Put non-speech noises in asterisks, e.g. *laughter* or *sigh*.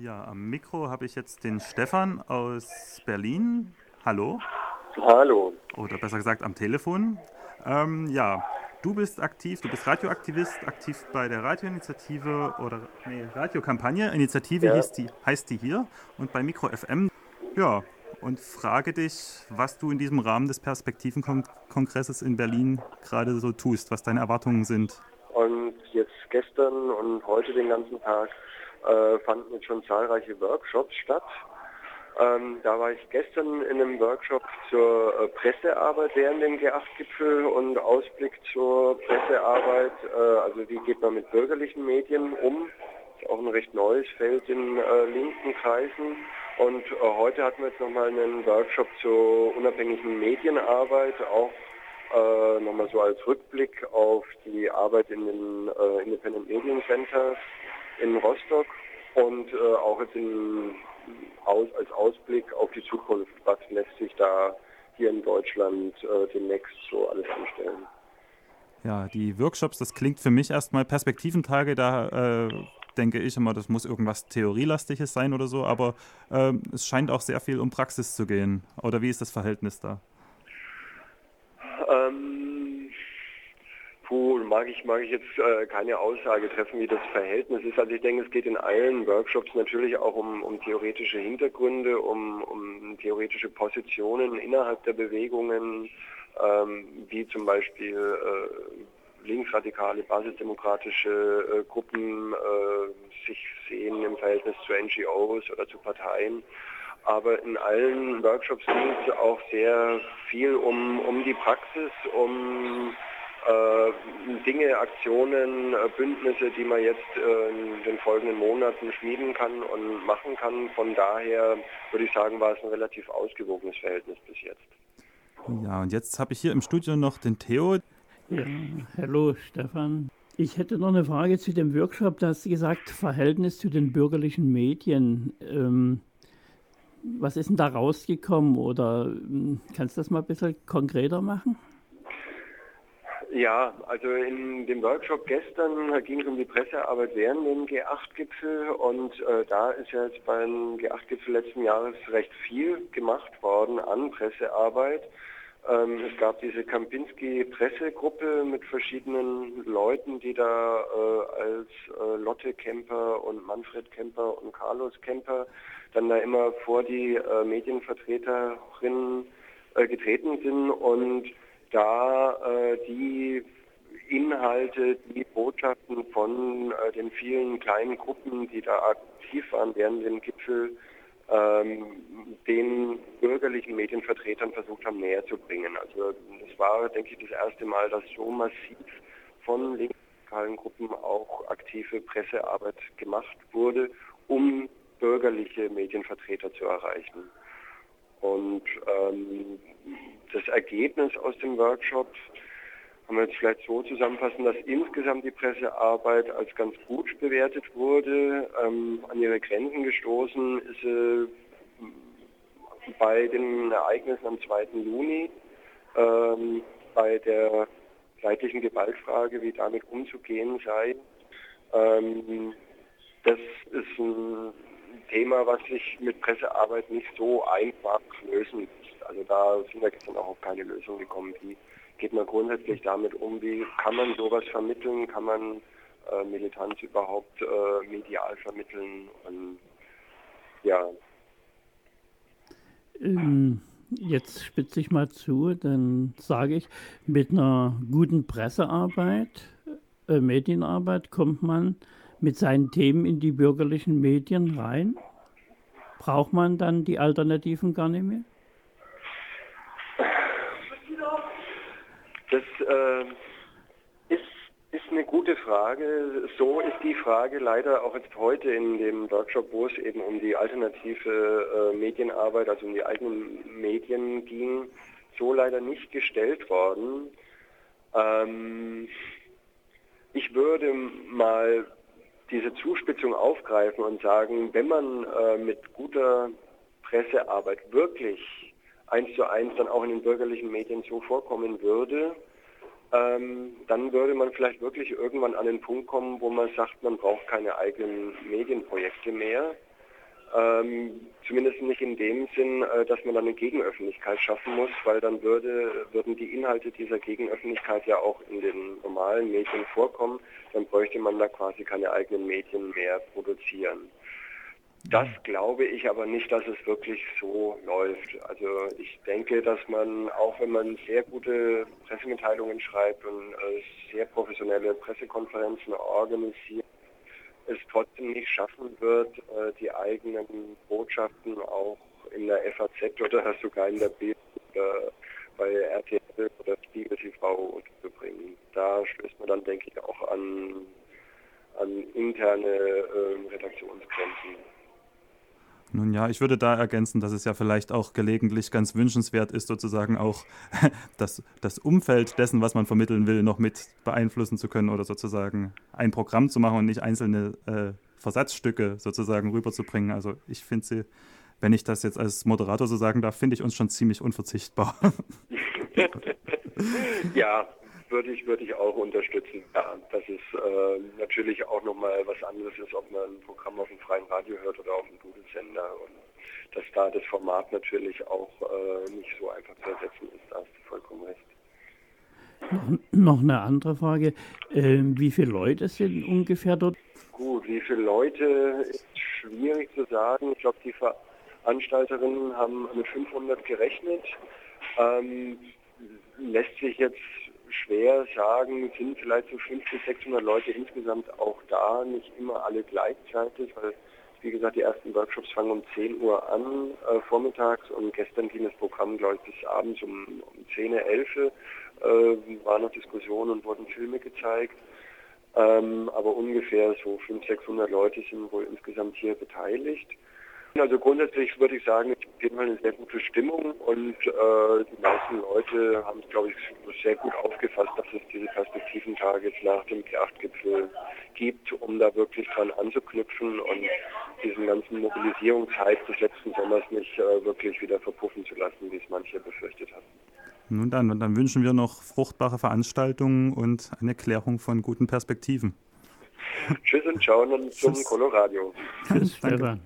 Ja, am Mikro habe ich jetzt den Stefan aus Berlin. Hallo. Hallo. Oder besser gesagt am Telefon. Ähm, ja, du bist aktiv, du bist Radioaktivist, aktiv bei der Radioinitiative oder nee, Radiokampagne. Initiative Ja. die, heißt die hier und bei Mikro FM. Ja, und frage dich, was du in diesem Rahmen des Perspektivenkongresses in Berlin gerade so tust, was deine Erwartungen sind. Gestern und heute den ganzen Tag äh, fanden jetzt schon zahlreiche Workshops statt. Ähm, da war ich gestern in einem Workshop zur äh, Pressearbeit während dem G8-Gipfel und Ausblick zur Pressearbeit. Äh, also wie geht man mit bürgerlichen Medien um? Ist auch ein recht neues Feld in äh, linken Kreisen. Und äh, heute hatten wir jetzt nochmal einen Workshop zur unabhängigen Medienarbeit, auch äh, nochmal so als Rückblick auf die Arbeit in den äh, Independent Medium Centers in Rostock und äh, auch jetzt in, aus, als Ausblick auf die Zukunft, was lässt sich da hier in Deutschland äh, demnächst so alles anstellen. Ja, die Workshops, das klingt für mich erstmal Perspektiventage, da äh, denke ich immer, das muss irgendwas Theorielastiges sein oder so, aber ähm, es scheint auch sehr viel um Praxis zu gehen. Oder wie ist das Verhältnis da? Ähm, puh, mag ich, mag ich jetzt äh, keine Aussage treffen, wie das Verhältnis ist. Also ich denke, es geht in allen Workshops natürlich auch um, um theoretische Hintergründe, um, um theoretische Positionen innerhalb der Bewegungen, ähm, wie zum Beispiel äh, linksradikale, basisdemokratische äh, Gruppen äh, sich sehen im Verhältnis zu NGOs oder zu Parteien. Aber in allen Workshops ging es auch sehr viel um, um die Praxis, um Dinge, Aktionen, äh, Bündnisse, die man jetzt äh, in den folgenden Monaten schmieden kann und machen kann. Von daher würde ich sagen, war es ein relativ ausgewogenes Verhältnis bis jetzt. Ja, und jetzt habe ich hier im Studio noch den Theo. Ja, hallo Stefan. Ich hätte noch eine Frage zu dem Workshop. Da hast du gesagt, Verhältnis zu den bürgerlichen Medien. Ähm, was ist denn da rausgekommen? Oder ähm, kannst du das mal ein bisschen konkreter machen? Ja, also in dem Workshop gestern ging es um die Pressearbeit während dem G8-Gipfel und äh, da ist ja jetzt beim G8-Gipfel letzten Jahres recht viel gemacht worden an Pressearbeit. Ähm, es gab diese Kampinski-Pressegruppe mit verschiedenen Leuten, die da äh, als äh, Lotte Kemper und Manfred Kemper und Carlos Kemper dann da immer vor die äh, Medienvertreterinnen äh, getreten sind und da äh, die Inhalte, die Botschaften von äh, den vielen kleinen Gruppen, die da aktiv waren während dem Gipfel, ähm, den bürgerlichen Medienvertretern versucht haben, näher zu bringen. Also das war, denke ich, das erste Mal, dass so massiv von linksradikalen Gruppen auch aktive Pressearbeit gemacht wurde, um bürgerliche Medienvertreter zu erreichen. Und ähm, das Ergebnis aus dem Workshop kann man jetzt vielleicht so zusammenfassen, dass insgesamt die Pressearbeit als ganz gut bewertet wurde. Ähm, an ihre Grenzen gestoßen ist sie bei den Ereignissen am 2. Juni, ähm, bei der leidlichen Gewaltfrage, wie damit umzugehen sei. Ähm, das ist ein Thema, was sich mit Pressearbeit nicht so einfach lösen lässt. Also da sind wir gestern auch auf keine Lösung gekommen. Wie geht man grundsätzlich damit um? Wie kann man sowas vermitteln? Kann man äh, Militanz überhaupt äh, medial vermitteln? Und ja, Ähm, jetzt spitze ich mal zu, dann sage ich, mit einer guten Pressearbeit, äh, Medienarbeit kommt man mit seinen Themen in die bürgerlichen Medien rein. Braucht man dann die Alternativen gar nicht mehr? Das äh, ist, ist eine gute Frage. So ist die Frage leider auch jetzt heute in dem Workshop, wo es eben um die alternative äh, Medienarbeit, also um die eigenen Medien ging, so leider nicht gestellt worden. Ähm, ich würde mal diese Zuspitzung aufgreifen und sagen, wenn man äh, mit guter Pressearbeit wirklich eins zu eins dann auch in den bürgerlichen Medien so vorkommen würde, ähm, dann würde man vielleicht wirklich irgendwann an den Punkt kommen, wo man sagt, man braucht keine eigenen Medienprojekte mehr. Ähm, zumindest nicht in dem Sinn, äh, dass man dann eine Gegenöffentlichkeit schaffen muss, weil dann würde, würden die Inhalte dieser Gegenöffentlichkeit ja auch in den normalen Medien vorkommen. Dann bräuchte man da quasi keine eigenen Medien mehr produzieren. Das glaube ich aber nicht, dass es wirklich so läuft. Also ich denke, dass man, auch wenn man sehr gute Pressemitteilungen schreibt und äh, sehr professionelle Pressekonferenzen organisiert, es trotzdem nicht schaffen wird, äh, die eigenen Botschaften auch in der FAZ oder sogar in der Bild oder bei RTL oder Spiegel TV unterzubringen. Da stößt man dann, denke ich, auch an, an interne äh, Redaktionsgrenzen. Nun ja, ich würde da ergänzen, dass es ja vielleicht auch gelegentlich ganz wünschenswert ist, sozusagen auch *laughs* das, das Umfeld dessen, was man vermitteln will, noch mit beeinflussen zu können oder sozusagen ein Programm zu machen und nicht einzelne äh, Versatzstücke sozusagen rüberzubringen. Also ich finde sie, wenn ich das jetzt als Moderator so sagen darf, finde ich uns schon ziemlich unverzichtbar. *laughs* ja, würde ich, würde ich auch unterstützen. Ja, dass es äh, natürlich auch nochmal was anderes ist, ob man ein Programm auf dem freien Radio hört oder auf dem Google-Sender und dass da das Format natürlich auch äh, nicht so einfach zu ersetzen ist. Da hast du vollkommen recht. Noch eine andere Frage. Ähm, wie viele Leute sind ungefähr dort? Gut, wie viele Leute ist schwierig zu sagen. Ich glaube, die Veranstalterinnen haben mit 500 gerechnet. Ähm, lässt sich jetzt schwer sagen, sind vielleicht so 500 600 Leute insgesamt auch da, nicht immer alle gleichzeitig, weil wie gesagt, die ersten Workshops fangen um 10 Uhr an äh, vormittags und gestern ging das Programm, glaube ich, bis abends um, um 10, 11 äh, waren noch Diskussionen und wurden Filme gezeigt. Ähm, aber ungefähr so 500, 600 Leute sind wohl insgesamt hier beteiligt. Also grundsätzlich würde ich sagen, es ist auf jeden Fall eine sehr gute Stimmung und äh, die meisten Leute haben es, glaube ich, sehr gut aufgefasst, dass es diese Perspektiventage jetzt nach dem G8-Gipfel gibt, um da wirklich dran anzuknüpfen und diesen ganzen Mobilisierungshype des letzten Sommers nicht äh, wirklich wieder verpuffen zu lassen, wie es manche befürchtet hatten. Nun dann, und dann wünschen wir noch fruchtbare Veranstaltungen und eine Klärung von guten Perspektiven. Tschüss und ciao und zum Colorado. Tschüss, Stefan.